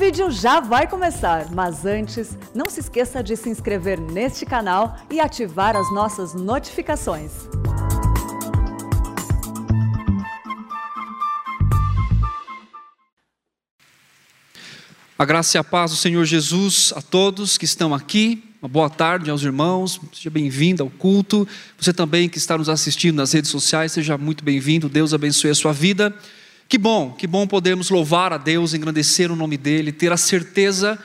vídeo já vai começar, mas antes, não se esqueça de se inscrever neste canal e ativar as nossas notificações. A graça e a paz do Senhor Jesus a todos que estão aqui. Uma boa tarde aos irmãos, seja bem-vindo ao culto. Você também que está nos assistindo nas redes sociais, seja muito bem-vindo. Deus abençoe a sua vida. Que bom, que bom podermos louvar a Deus, engrandecer o nome dEle, ter a certeza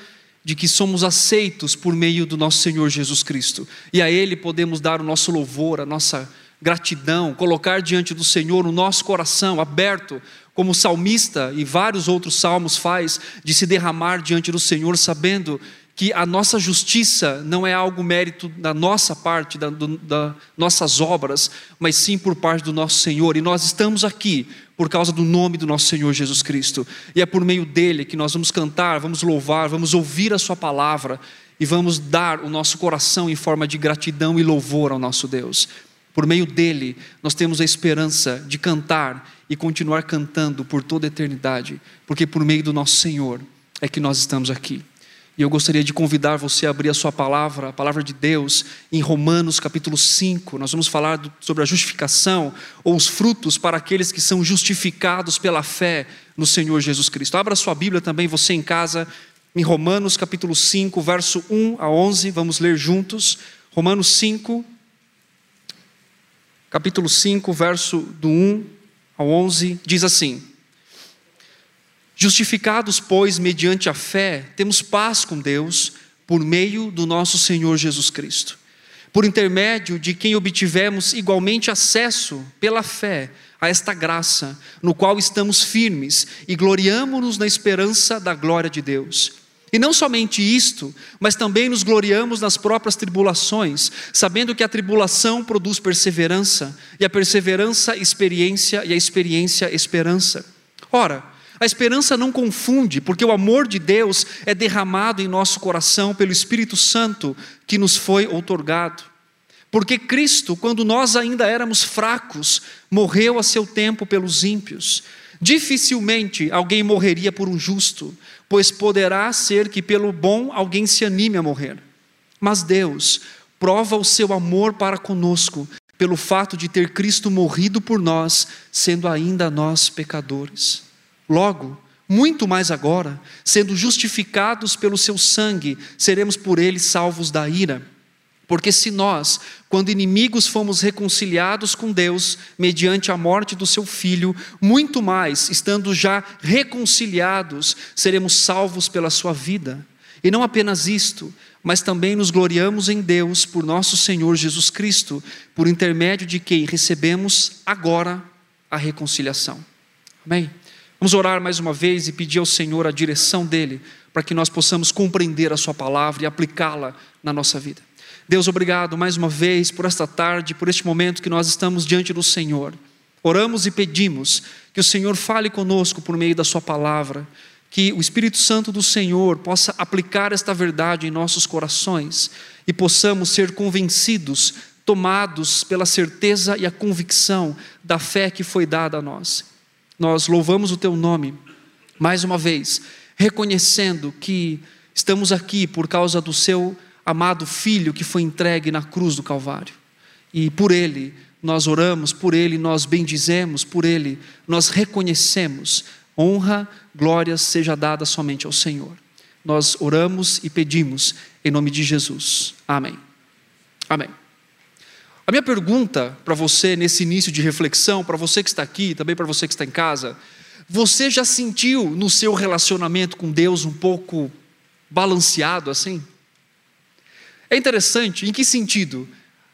de que somos aceitos por meio do nosso Senhor Jesus Cristo. E a Ele podemos dar o nosso louvor, a nossa gratidão, colocar diante do Senhor o nosso coração aberto, como o salmista e vários outros salmos faz, de se derramar diante do Senhor, sabendo que a nossa justiça não é algo mérito da nossa parte, das da nossas obras, mas sim por parte do nosso Senhor. E nós estamos aqui por causa do nome do nosso Senhor Jesus Cristo. E é por meio dele que nós vamos cantar, vamos louvar, vamos ouvir a Sua palavra e vamos dar o nosso coração em forma de gratidão e louvor ao nosso Deus. Por meio dele, nós temos a esperança de cantar e continuar cantando por toda a eternidade, porque por meio do nosso Senhor é que nós estamos aqui. E eu gostaria de convidar você a abrir a sua palavra, a palavra de Deus, em Romanos capítulo 5. Nós vamos falar sobre a justificação ou os frutos para aqueles que são justificados pela fé no Senhor Jesus Cristo. Abra sua Bíblia também, você em casa, em Romanos capítulo 5, verso 1 a 11. Vamos ler juntos. Romanos 5, capítulo 5, verso do 1 ao 11, diz assim. Justificados, pois, mediante a fé, temos paz com Deus por meio do nosso Senhor Jesus Cristo, por intermédio de quem obtivemos igualmente acesso pela fé a esta graça, no qual estamos firmes e gloriamo-nos na esperança da glória de Deus. E não somente isto, mas também nos gloriamos nas próprias tribulações, sabendo que a tribulação produz perseverança, e a perseverança, experiência, e a experiência, esperança. Ora, a esperança não confunde, porque o amor de Deus é derramado em nosso coração pelo Espírito Santo que nos foi outorgado. Porque Cristo, quando nós ainda éramos fracos, morreu a seu tempo pelos ímpios. Dificilmente alguém morreria por um justo, pois poderá ser que pelo bom alguém se anime a morrer. Mas Deus prova o seu amor para conosco, pelo fato de ter Cristo morrido por nós, sendo ainda nós pecadores. Logo, muito mais agora, sendo justificados pelo seu sangue, seremos por ele salvos da ira. Porque se nós, quando inimigos, fomos reconciliados com Deus mediante a morte do seu filho, muito mais, estando já reconciliados, seremos salvos pela sua vida. E não apenas isto, mas também nos gloriamos em Deus por nosso Senhor Jesus Cristo, por intermédio de quem recebemos agora a reconciliação. Amém? Vamos orar mais uma vez e pedir ao Senhor a direção dEle, para que nós possamos compreender a Sua palavra e aplicá-la na nossa vida. Deus, obrigado mais uma vez por esta tarde, por este momento que nós estamos diante do Senhor. Oramos e pedimos que o Senhor fale conosco por meio da Sua palavra, que o Espírito Santo do Senhor possa aplicar esta verdade em nossos corações e possamos ser convencidos, tomados pela certeza e a convicção da fé que foi dada a nós. Nós louvamos o teu nome mais uma vez, reconhecendo que estamos aqui por causa do seu amado filho que foi entregue na cruz do Calvário. E por ele nós oramos, por ele nós bendizemos, por ele nós reconhecemos honra, glória seja dada somente ao Senhor. Nós oramos e pedimos em nome de Jesus. Amém. Amém. A minha pergunta para você nesse início de reflexão, para você que está aqui, também para você que está em casa, você já sentiu no seu relacionamento com Deus um pouco balanceado assim? É interessante, em que sentido?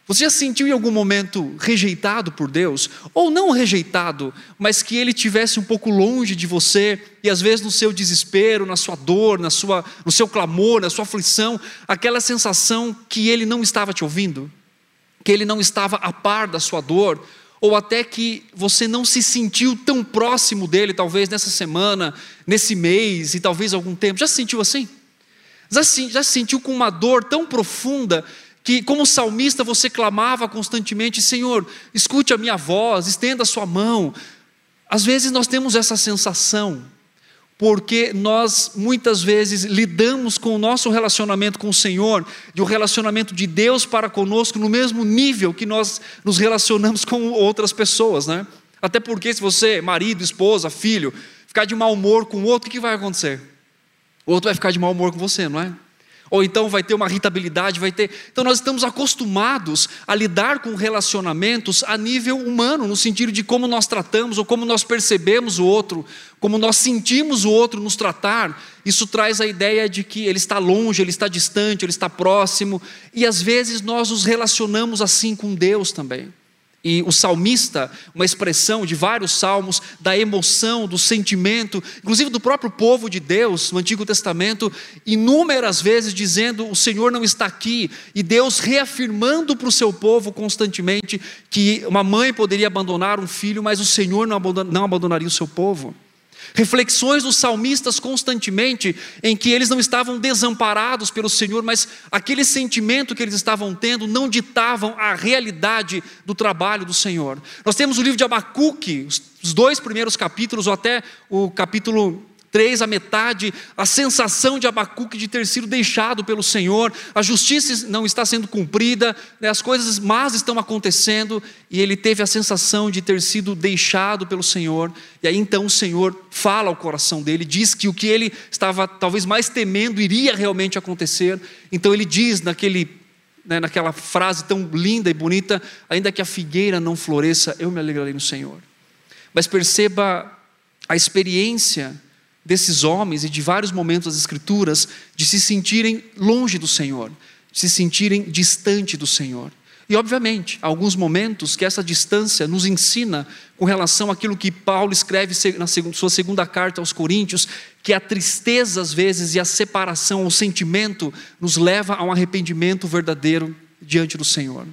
Você já sentiu em algum momento rejeitado por Deus? Ou não rejeitado, mas que Ele tivesse um pouco longe de você, e às vezes no seu desespero, na sua dor, na sua, no seu clamor, na sua aflição, aquela sensação que Ele não estava te ouvindo? Que ele não estava a par da sua dor, ou até que você não se sentiu tão próximo dele, talvez nessa semana, nesse mês e talvez algum tempo. Já se sentiu assim? Já se, já se sentiu com uma dor tão profunda que, como salmista, você clamava constantemente: Senhor, escute a minha voz, estenda a sua mão. Às vezes nós temos essa sensação, porque nós muitas vezes lidamos com o nosso relacionamento com o Senhor e o relacionamento de Deus para conosco no mesmo nível que nós nos relacionamos com outras pessoas, né? Até porque se você, marido, esposa, filho, ficar de mau humor com o outro, o que vai acontecer? O outro vai ficar de mau humor com você, não é? Ou então vai ter uma irritabilidade, vai ter. Então nós estamos acostumados a lidar com relacionamentos a nível humano, no sentido de como nós tratamos ou como nós percebemos o outro, como nós sentimos o outro nos tratar. Isso traz a ideia de que ele está longe, ele está distante, ele está próximo, e às vezes nós nos relacionamos assim com Deus também. E o salmista, uma expressão de vários salmos da emoção, do sentimento, inclusive do próprio povo de Deus no Antigo Testamento, inúmeras vezes dizendo: O Senhor não está aqui, e Deus reafirmando para o seu povo constantemente que uma mãe poderia abandonar um filho, mas o Senhor não abandonaria o seu povo. Reflexões dos salmistas constantemente, em que eles não estavam desamparados pelo Senhor, mas aquele sentimento que eles estavam tendo não ditavam a realidade do trabalho do Senhor. Nós temos o livro de Abacuque, os dois primeiros capítulos, ou até o capítulo 3, a metade, a sensação de Abacuque de ter sido deixado pelo Senhor, a justiça não está sendo cumprida, né, as coisas más estão acontecendo, e ele teve a sensação de ter sido deixado pelo Senhor, e aí então o Senhor fala ao coração dele, diz que o que ele estava talvez mais temendo iria realmente acontecer, então ele diz naquele né, naquela frase tão linda e bonita: ainda que a figueira não floresça, eu me alegrarei no Senhor. Mas perceba a experiência desses homens e de vários momentos das Escrituras de se sentirem longe do Senhor, de se sentirem distante do Senhor. E, obviamente, há alguns momentos que essa distância nos ensina com relação àquilo que Paulo escreve na sua segunda carta aos Coríntios, que a tristeza, às vezes, e a separação, o sentimento, nos leva a um arrependimento verdadeiro diante do Senhor.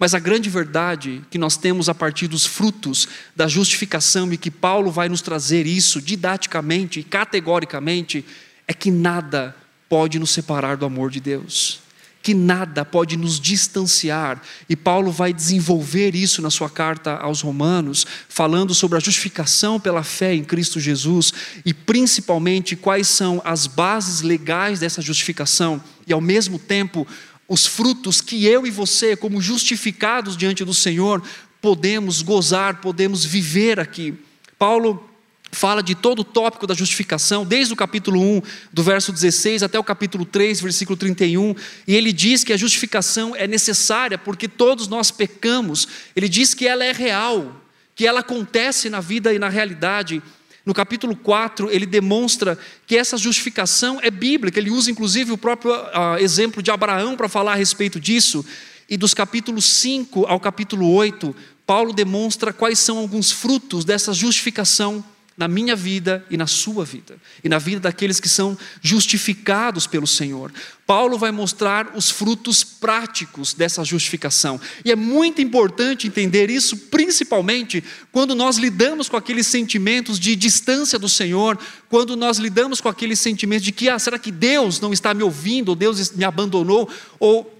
Mas a grande verdade que nós temos a partir dos frutos da justificação e que Paulo vai nos trazer isso didaticamente e categoricamente é que nada pode nos separar do amor de Deus. Que nada pode nos distanciar, e Paulo vai desenvolver isso na sua carta aos Romanos, falando sobre a justificação pela fé em Cristo Jesus e principalmente quais são as bases legais dessa justificação, e ao mesmo tempo os frutos que eu e você, como justificados diante do Senhor, podemos gozar, podemos viver aqui. Paulo fala de todo o tópico da justificação, desde o capítulo 1, do verso 16 até o capítulo 3, versículo 31, e ele diz que a justificação é necessária porque todos nós pecamos. Ele diz que ela é real, que ela acontece na vida e na realidade. No capítulo 4, ele demonstra que essa justificação é bíblica, ele usa inclusive o próprio uh, exemplo de Abraão para falar a respeito disso. E dos capítulos 5 ao capítulo 8, Paulo demonstra quais são alguns frutos dessa justificação na minha vida e na sua vida, e na vida daqueles que são justificados pelo Senhor. Paulo vai mostrar os frutos práticos dessa justificação, e é muito importante entender isso, principalmente quando nós lidamos com aqueles sentimentos de distância do Senhor, quando nós lidamos com aqueles sentimentos de que, ah, será que Deus não está me ouvindo, ou Deus me abandonou, ou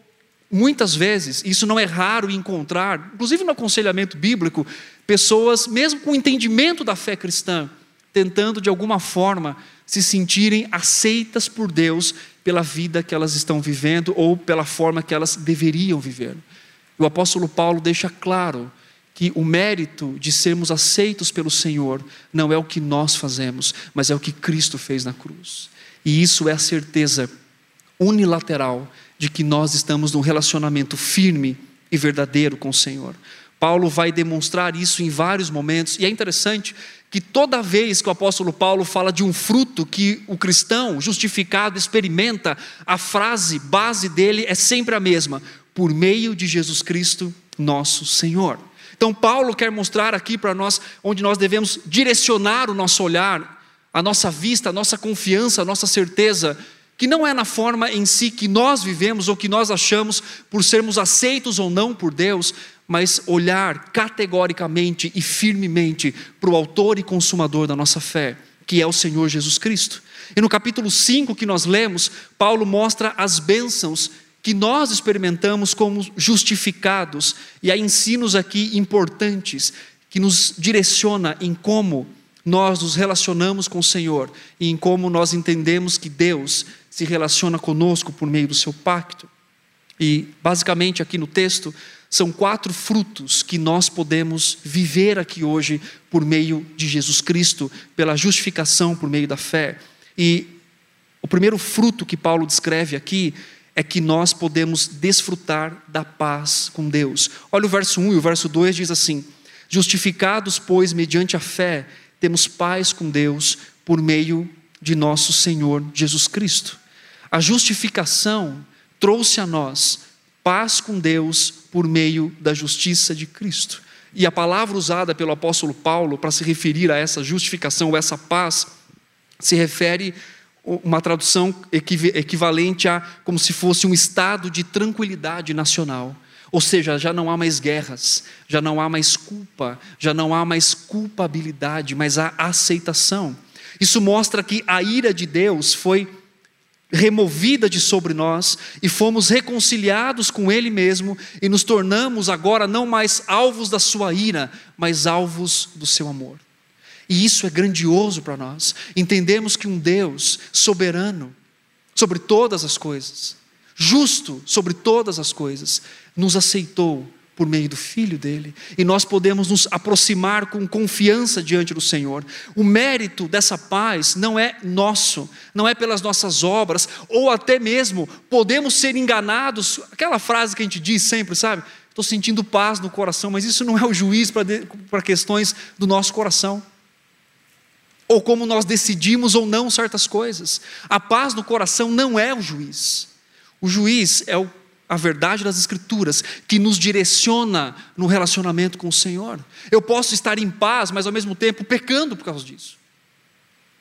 Muitas vezes, isso não é raro encontrar, inclusive no aconselhamento bíblico, pessoas, mesmo com entendimento da fé cristã, tentando de alguma forma se sentirem aceitas por Deus pela vida que elas estão vivendo ou pela forma que elas deveriam viver. O apóstolo Paulo deixa claro que o mérito de sermos aceitos pelo Senhor não é o que nós fazemos, mas é o que Cristo fez na cruz. E isso é a certeza unilateral de que nós estamos num relacionamento firme e verdadeiro com o Senhor. Paulo vai demonstrar isso em vários momentos, e é interessante que toda vez que o apóstolo Paulo fala de um fruto que o cristão justificado experimenta, a frase base dele é sempre a mesma: por meio de Jesus Cristo, nosso Senhor. Então, Paulo quer mostrar aqui para nós onde nós devemos direcionar o nosso olhar, a nossa vista, a nossa confiança, a nossa certeza que não é na forma em si que nós vivemos ou que nós achamos por sermos aceitos ou não por Deus, mas olhar categoricamente e firmemente para o autor e consumador da nossa fé, que é o Senhor Jesus Cristo. E no capítulo 5 que nós lemos, Paulo mostra as bênçãos que nós experimentamos como justificados, e há ensinos aqui importantes que nos direciona em como nós nos relacionamos com o Senhor e em como nós entendemos que Deus se relaciona conosco por meio do seu pacto. E, basicamente, aqui no texto, são quatro frutos que nós podemos viver aqui hoje por meio de Jesus Cristo, pela justificação por meio da fé. E o primeiro fruto que Paulo descreve aqui é que nós podemos desfrutar da paz com Deus. Olha o verso 1 e o verso 2 diz assim: Justificados, pois, mediante a fé, temos paz com Deus por meio de nosso Senhor Jesus Cristo. A justificação trouxe a nós paz com Deus por meio da justiça de Cristo. E a palavra usada pelo apóstolo Paulo para se referir a essa justificação ou essa paz se refere uma tradução equivalente a como se fosse um estado de tranquilidade nacional. Ou seja, já não há mais guerras, já não há mais culpa, já não há mais culpabilidade, mas há aceitação. Isso mostra que a ira de Deus foi removida de sobre nós e fomos reconciliados com Ele mesmo e nos tornamos agora não mais alvos da Sua ira, mas alvos do Seu amor. E isso é grandioso para nós. Entendemos que um Deus soberano sobre todas as coisas, justo sobre todas as coisas, nos aceitou por meio do Filho dele, e nós podemos nos aproximar com confiança diante do Senhor. O mérito dessa paz não é nosso, não é pelas nossas obras, ou até mesmo podemos ser enganados. Aquela frase que a gente diz sempre, sabe? Estou sentindo paz no coração, mas isso não é o juiz para questões do nosso coração ou como nós decidimos ou não certas coisas. A paz no coração não é o juiz. O juiz é o a verdade das Escrituras, que nos direciona no relacionamento com o Senhor. Eu posso estar em paz, mas ao mesmo tempo pecando por causa disso.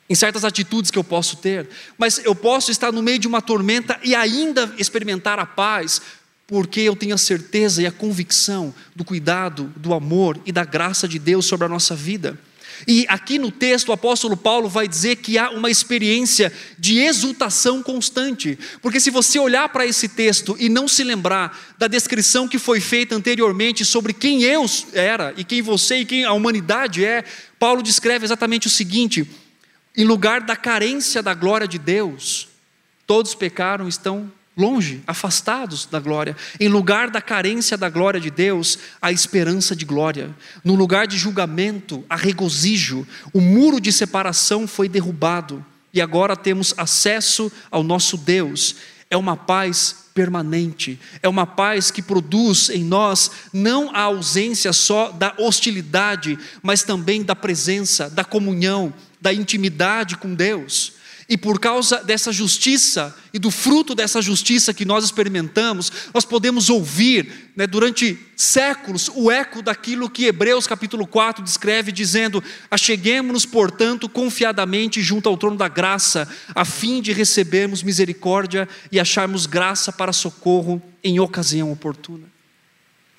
Em certas atitudes que eu posso ter, mas eu posso estar no meio de uma tormenta e ainda experimentar a paz, porque eu tenho a certeza e a convicção do cuidado, do amor e da graça de Deus sobre a nossa vida. E aqui no texto o apóstolo Paulo vai dizer que há uma experiência de exultação constante, porque se você olhar para esse texto e não se lembrar da descrição que foi feita anteriormente sobre quem eu era e quem você e quem a humanidade é, Paulo descreve exatamente o seguinte: em lugar da carência da glória de Deus, todos pecaram e estão longe, afastados da glória. Em lugar da carência da glória de Deus, a esperança de glória. No lugar de julgamento, a regozijo. O muro de separação foi derrubado e agora temos acesso ao nosso Deus. É uma paz permanente, é uma paz que produz em nós não a ausência só da hostilidade, mas também da presença, da comunhão, da intimidade com Deus. E por causa dessa justiça e do fruto dessa justiça que nós experimentamos, nós podemos ouvir né, durante séculos o eco daquilo que Hebreus capítulo 4 descreve, dizendo: Acheguemos-nos, portanto, confiadamente junto ao trono da graça, a fim de recebermos misericórdia e acharmos graça para socorro em ocasião oportuna.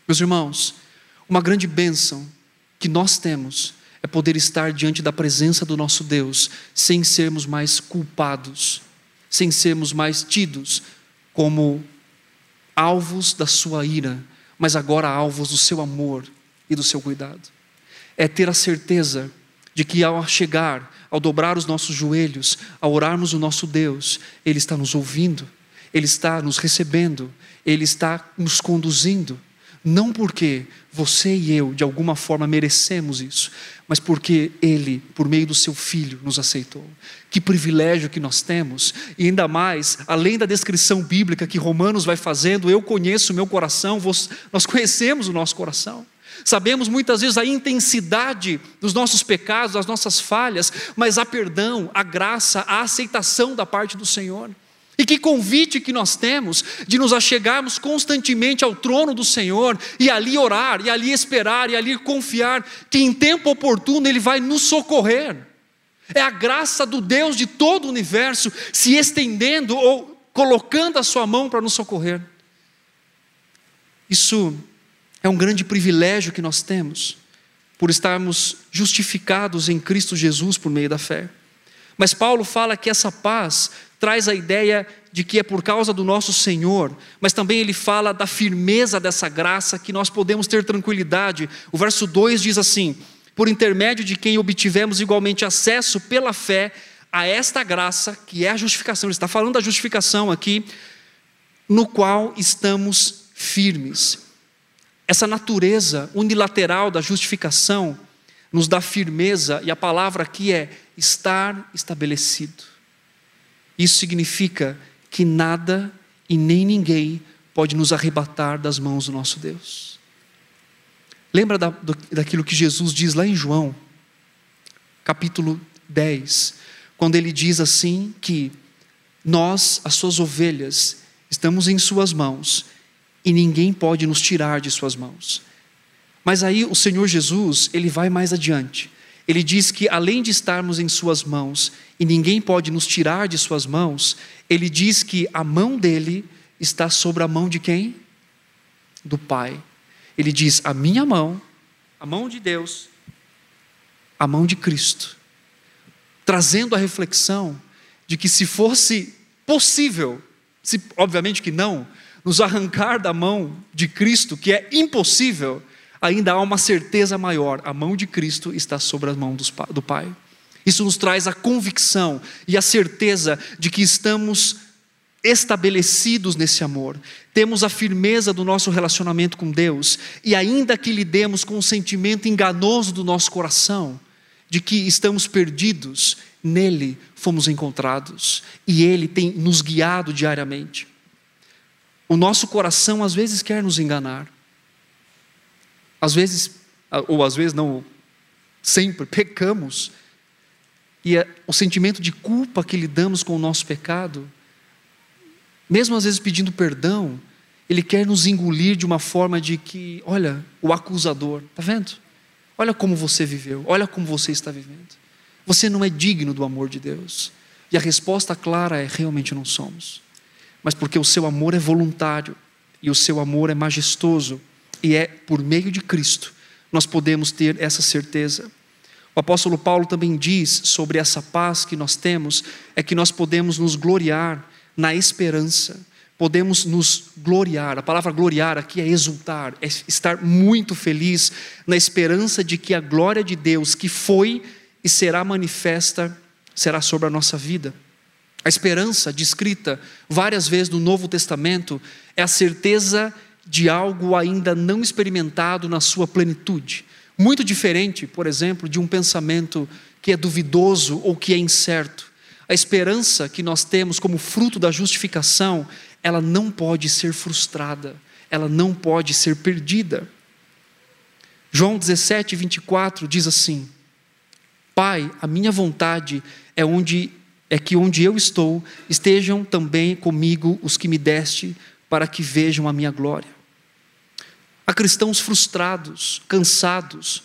Meus irmãos, uma grande bênção que nós temos é poder estar diante da presença do nosso Deus sem sermos mais culpados, sem sermos mais tidos como alvos da sua ira, mas agora alvos do seu amor e do seu cuidado. É ter a certeza de que ao chegar, ao dobrar os nossos joelhos, ao orarmos o nosso Deus, Ele está nos ouvindo, Ele está nos recebendo, Ele está nos conduzindo não porque você e eu, de alguma forma, merecemos isso, mas porque Ele, por meio do Seu Filho, nos aceitou. Que privilégio que nós temos, e ainda mais, além da descrição bíblica que Romanos vai fazendo, eu conheço o meu coração, nós conhecemos o nosso coração. Sabemos muitas vezes a intensidade dos nossos pecados, das nossas falhas, mas há perdão, a graça, a aceitação da parte do Senhor. E que convite que nós temos de nos achegarmos constantemente ao trono do Senhor e ali orar, e ali esperar, e ali confiar que em tempo oportuno Ele vai nos socorrer. É a graça do Deus de todo o universo se estendendo ou colocando a sua mão para nos socorrer. Isso é um grande privilégio que nós temos, por estarmos justificados em Cristo Jesus por meio da fé. Mas Paulo fala que essa paz traz a ideia de que é por causa do nosso Senhor, mas também ele fala da firmeza dessa graça que nós podemos ter tranquilidade. O verso 2 diz assim: por intermédio de quem obtivemos igualmente acesso pela fé a esta graça, que é a justificação. Ele está falando da justificação aqui, no qual estamos firmes. Essa natureza unilateral da justificação nos dá firmeza, e a palavra aqui é estar estabelecido. Isso significa que nada e nem ninguém pode nos arrebatar das mãos do nosso Deus. Lembra da, daquilo que Jesus diz lá em João, capítulo 10, quando ele diz assim que nós, as suas ovelhas, estamos em suas mãos e ninguém pode nos tirar de suas mãos. Mas aí o Senhor Jesus, ele vai mais adiante. Ele diz que além de estarmos em suas mãos e ninguém pode nos tirar de suas mãos, ele diz que a mão dele está sobre a mão de quem? Do Pai. Ele diz: a minha mão, a mão de Deus, a mão de Cristo. Trazendo a reflexão de que se fosse possível, se, obviamente que não, nos arrancar da mão de Cristo, que é impossível, ainda há uma certeza maior: a mão de Cristo está sobre a mão do Pai. Isso nos traz a convicção e a certeza de que estamos estabelecidos nesse amor, temos a firmeza do nosso relacionamento com Deus, e ainda que lidemos com o sentimento enganoso do nosso coração, de que estamos perdidos, nele fomos encontrados, e ele tem nos guiado diariamente. O nosso coração às vezes quer nos enganar, às vezes, ou às vezes não, sempre pecamos, e é o sentimento de culpa que lidamos com o nosso pecado, mesmo às vezes pedindo perdão, ele quer nos engolir de uma forma de que, olha, o acusador, está vendo? Olha como você viveu, olha como você está vivendo. Você não é digno do amor de Deus. E a resposta clara é: realmente não somos. Mas porque o seu amor é voluntário, e o seu amor é majestoso, e é por meio de Cristo, nós podemos ter essa certeza. O apóstolo Paulo também diz sobre essa paz que nós temos, é que nós podemos nos gloriar na esperança. Podemos nos gloriar, a palavra gloriar aqui é exultar, é estar muito feliz na esperança de que a glória de Deus, que foi e será manifesta, será sobre a nossa vida. A esperança, descrita várias vezes no Novo Testamento, é a certeza de algo ainda não experimentado na sua plenitude. Muito diferente, por exemplo, de um pensamento que é duvidoso ou que é incerto. A esperança que nós temos como fruto da justificação, ela não pode ser frustrada, ela não pode ser perdida. João 17, 24 diz assim: Pai, a minha vontade é onde é que onde eu estou estejam também comigo os que me deste, para que vejam a minha glória. Há cristãos frustrados, cansados,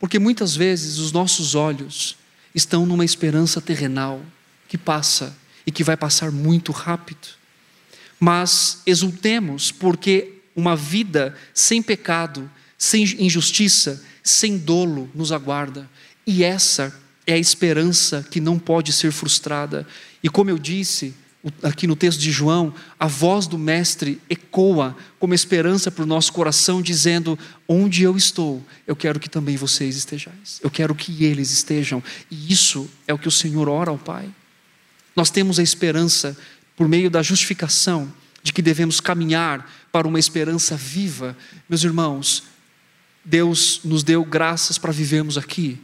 porque muitas vezes os nossos olhos estão numa esperança terrenal, que passa e que vai passar muito rápido. Mas exultemos, porque uma vida sem pecado, sem injustiça, sem dolo nos aguarda. E essa é a esperança que não pode ser frustrada. E como eu disse, aqui no texto de João, a voz do Mestre ecoa como esperança para o nosso coração, dizendo: Onde eu estou, eu quero que também vocês estejais. Eu quero que eles estejam. E isso é o que o Senhor ora ao Pai. Nós temos a esperança, por meio da justificação, de que devemos caminhar para uma esperança viva. Meus irmãos, Deus nos deu graças para vivermos aqui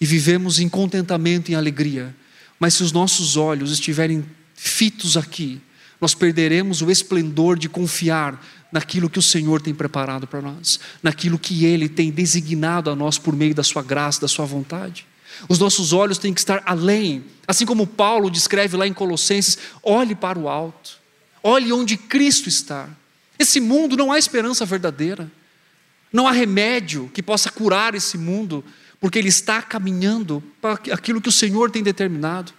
e vivemos em contentamento e alegria. Mas se os nossos olhos estiverem fitos aqui, nós perderemos o esplendor de confiar naquilo que o Senhor tem preparado para nós, naquilo que Ele tem designado a nós por meio da Sua graça, da Sua vontade. Os nossos olhos têm que estar além, assim como Paulo descreve lá em Colossenses: olhe para o alto, olhe onde Cristo está. Esse mundo não há esperança verdadeira, não há remédio que possa curar esse mundo, porque ele está caminhando para aquilo que o Senhor tem determinado.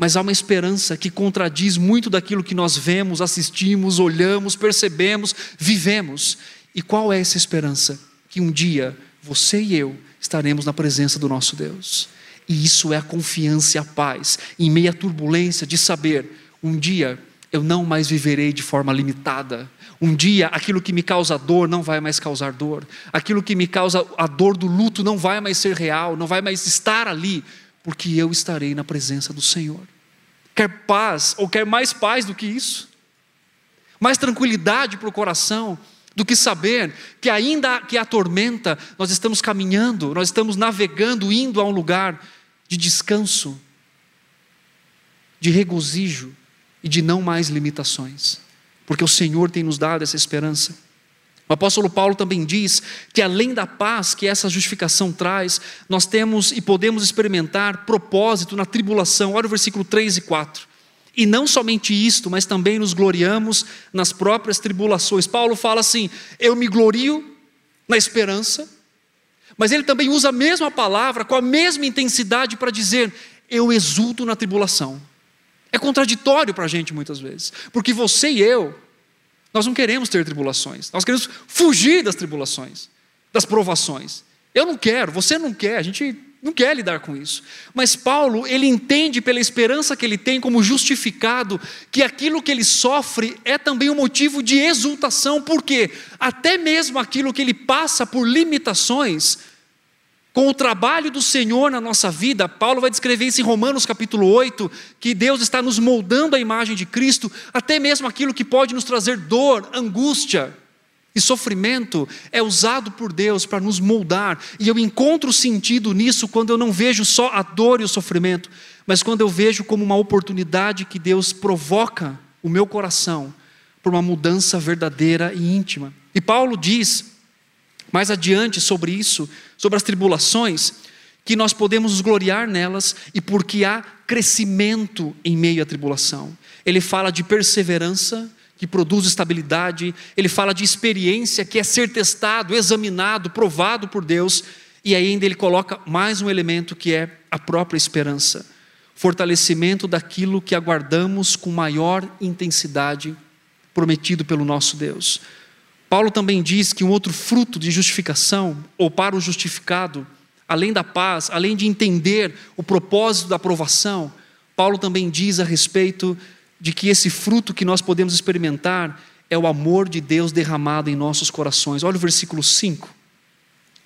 Mas há uma esperança que contradiz muito daquilo que nós vemos, assistimos, olhamos, percebemos, vivemos. E qual é essa esperança? Que um dia você e eu estaremos na presença do nosso Deus. E isso é a confiança e a paz, em meio à turbulência de saber, um dia eu não mais viverei de forma limitada. Um dia, aquilo que me causa dor não vai mais causar dor. Aquilo que me causa a dor do luto não vai mais ser real, não vai mais estar ali, porque eu estarei na presença do Senhor. Quer paz, ou quer mais paz do que isso? Mais tranquilidade para o coração, do que saber que, ainda que a tormenta, nós estamos caminhando, nós estamos navegando, indo a um lugar de descanso, de regozijo e de não mais limitações, porque o Senhor tem nos dado essa esperança. O apóstolo Paulo também diz que além da paz que essa justificação traz, nós temos e podemos experimentar propósito na tribulação. Olha o versículo 3 e 4. E não somente isto, mas também nos gloriamos nas próprias tribulações. Paulo fala assim: eu me glorio na esperança, mas ele também usa a mesma palavra, com a mesma intensidade, para dizer: eu exulto na tribulação. É contraditório para a gente muitas vezes, porque você e eu, nós não queremos ter tribulações, nós queremos fugir das tribulações, das provações. Eu não quero, você não quer, a gente não quer lidar com isso. Mas Paulo, ele entende pela esperança que ele tem como justificado que aquilo que ele sofre é também um motivo de exultação, porque até mesmo aquilo que ele passa por limitações, com o trabalho do Senhor na nossa vida, Paulo vai descrever isso em Romanos capítulo 8, que Deus está nos moldando a imagem de Cristo, até mesmo aquilo que pode nos trazer dor, angústia e sofrimento, é usado por Deus para nos moldar, e eu encontro sentido nisso quando eu não vejo só a dor e o sofrimento, mas quando eu vejo como uma oportunidade que Deus provoca o meu coração por uma mudança verdadeira e íntima. E Paulo diz mais adiante sobre isso, sobre as tribulações, que nós podemos nos gloriar nelas e porque há crescimento em meio à tribulação. Ele fala de perseverança, que produz estabilidade, ele fala de experiência, que é ser testado, examinado, provado por Deus, e ainda ele coloca mais um elemento que é a própria esperança fortalecimento daquilo que aguardamos com maior intensidade, prometido pelo nosso Deus. Paulo também diz que um outro fruto de justificação, ou para o justificado, além da paz, além de entender o propósito da aprovação, Paulo também diz a respeito de que esse fruto que nós podemos experimentar é o amor de Deus derramado em nossos corações. Olha o versículo 5.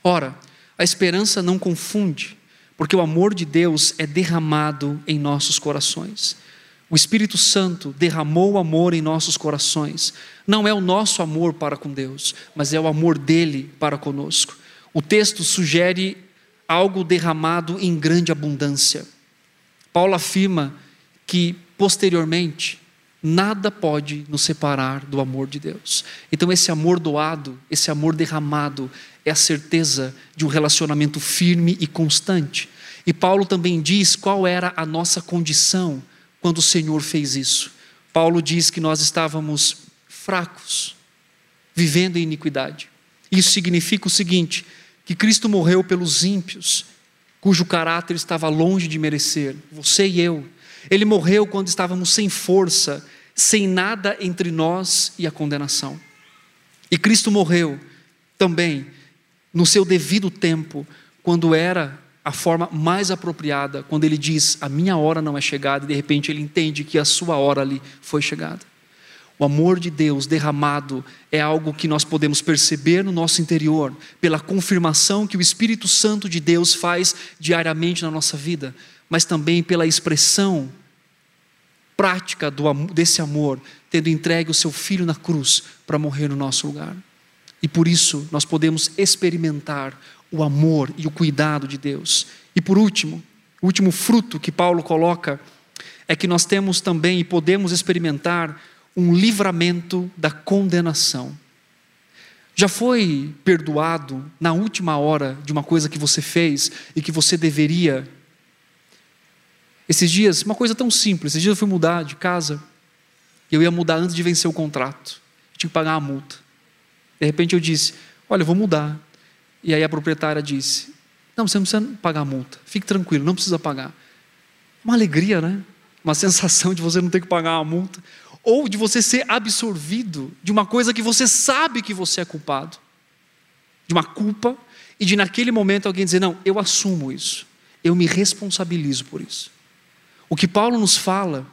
Ora, a esperança não confunde, porque o amor de Deus é derramado em nossos corações. O Espírito Santo derramou o amor em nossos corações. Não é o nosso amor para com Deus, mas é o amor dele para conosco. O texto sugere algo derramado em grande abundância. Paulo afirma que, posteriormente, nada pode nos separar do amor de Deus. Então, esse amor doado, esse amor derramado, é a certeza de um relacionamento firme e constante. E Paulo também diz qual era a nossa condição quando o Senhor fez isso. Paulo diz que nós estávamos fracos, vivendo em iniquidade. Isso significa o seguinte: que Cristo morreu pelos ímpios, cujo caráter estava longe de merecer, você e eu. Ele morreu quando estávamos sem força, sem nada entre nós e a condenação. E Cristo morreu também no seu devido tempo, quando era a forma mais apropriada quando ele diz: A minha hora não é chegada, e de repente ele entende que a sua hora ali foi chegada. O amor de Deus derramado é algo que nós podemos perceber no nosso interior, pela confirmação que o Espírito Santo de Deus faz diariamente na nossa vida, mas também pela expressão prática do, desse amor, tendo entregue o seu filho na cruz para morrer no nosso lugar. E por isso nós podemos experimentar o amor e o cuidado de Deus. E por último, o último fruto que Paulo coloca é que nós temos também e podemos experimentar um livramento da condenação. Já foi perdoado na última hora de uma coisa que você fez e que você deveria? Esses dias, uma coisa tão simples, esses dias eu fui mudar de casa, e eu ia mudar antes de vencer o contrato, eu tinha que pagar a multa. De repente eu disse: Olha, eu vou mudar, e aí a proprietária disse: Não, você não precisa pagar a multa, fique tranquilo, não precisa pagar. Uma alegria, né? Uma sensação de você não ter que pagar a multa, ou de você ser absorvido de uma coisa que você sabe que você é culpado, de uma culpa, e de naquele momento alguém dizer: Não, eu assumo isso, eu me responsabilizo por isso. O que Paulo nos fala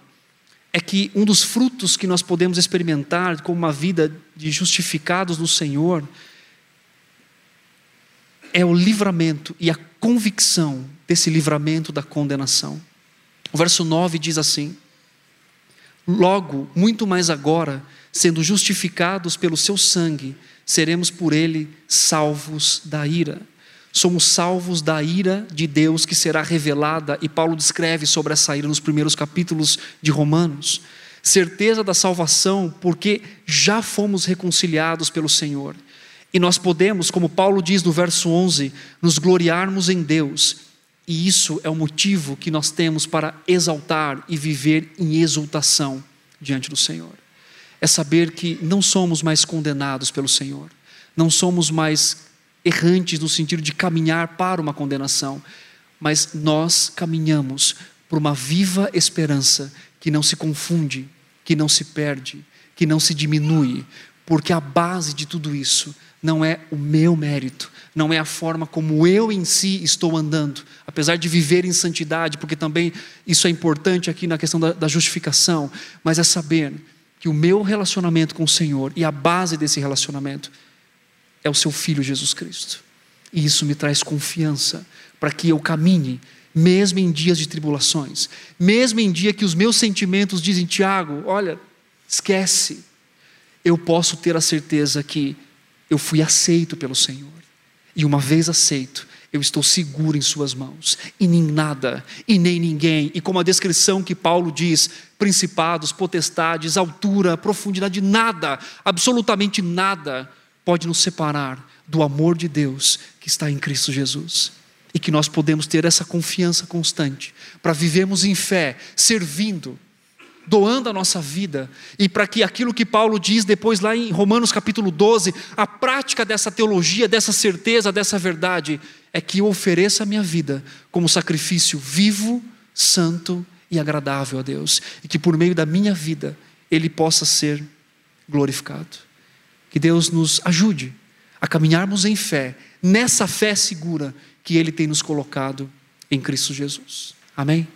é que um dos frutos que nós podemos experimentar como uma vida de justificados no Senhor é o livramento e a convicção desse livramento da condenação. O verso 9 diz assim: Logo, muito mais agora, sendo justificados pelo seu sangue, seremos por ele salvos da ira. Somos salvos da ira de Deus que será revelada, e Paulo descreve sobre essa ira nos primeiros capítulos de Romanos. Certeza da salvação, porque já fomos reconciliados pelo Senhor. E nós podemos, como Paulo diz no verso 11, nos gloriarmos em Deus, e isso é o motivo que nós temos para exaltar e viver em exultação diante do Senhor. É saber que não somos mais condenados pelo Senhor, não somos mais errantes no sentido de caminhar para uma condenação, mas nós caminhamos por uma viva esperança que não se confunde, que não se perde, que não se diminui, porque a base de tudo isso não é o meu mérito, não é a forma como eu em si estou andando, apesar de viver em santidade, porque também isso é importante aqui na questão da, da justificação, mas é saber que o meu relacionamento com o Senhor e a base desse relacionamento é o seu Filho Jesus Cristo. E isso me traz confiança para que eu caminhe, mesmo em dias de tribulações, mesmo em dia que os meus sentimentos dizem, Tiago, olha, esquece, eu posso ter a certeza que eu fui aceito pelo Senhor. E uma vez aceito, eu estou seguro em Suas mãos, e nem nada, e nem ninguém, e como a descrição que Paulo diz: principados, potestades, altura, profundidade, nada, absolutamente nada, pode nos separar do amor de Deus que está em Cristo Jesus. E que nós podemos ter essa confiança constante para vivermos em fé, servindo, doando a nossa vida, e para que aquilo que Paulo diz depois lá em Romanos capítulo 12, a prática dessa teologia, dessa certeza, dessa verdade, é que eu ofereça a minha vida como sacrifício vivo, santo e agradável a Deus, e que por meio da minha vida Ele possa ser glorificado. Que Deus nos ajude a caminharmos em fé, nessa fé segura que Ele tem nos colocado em Cristo Jesus. Amém?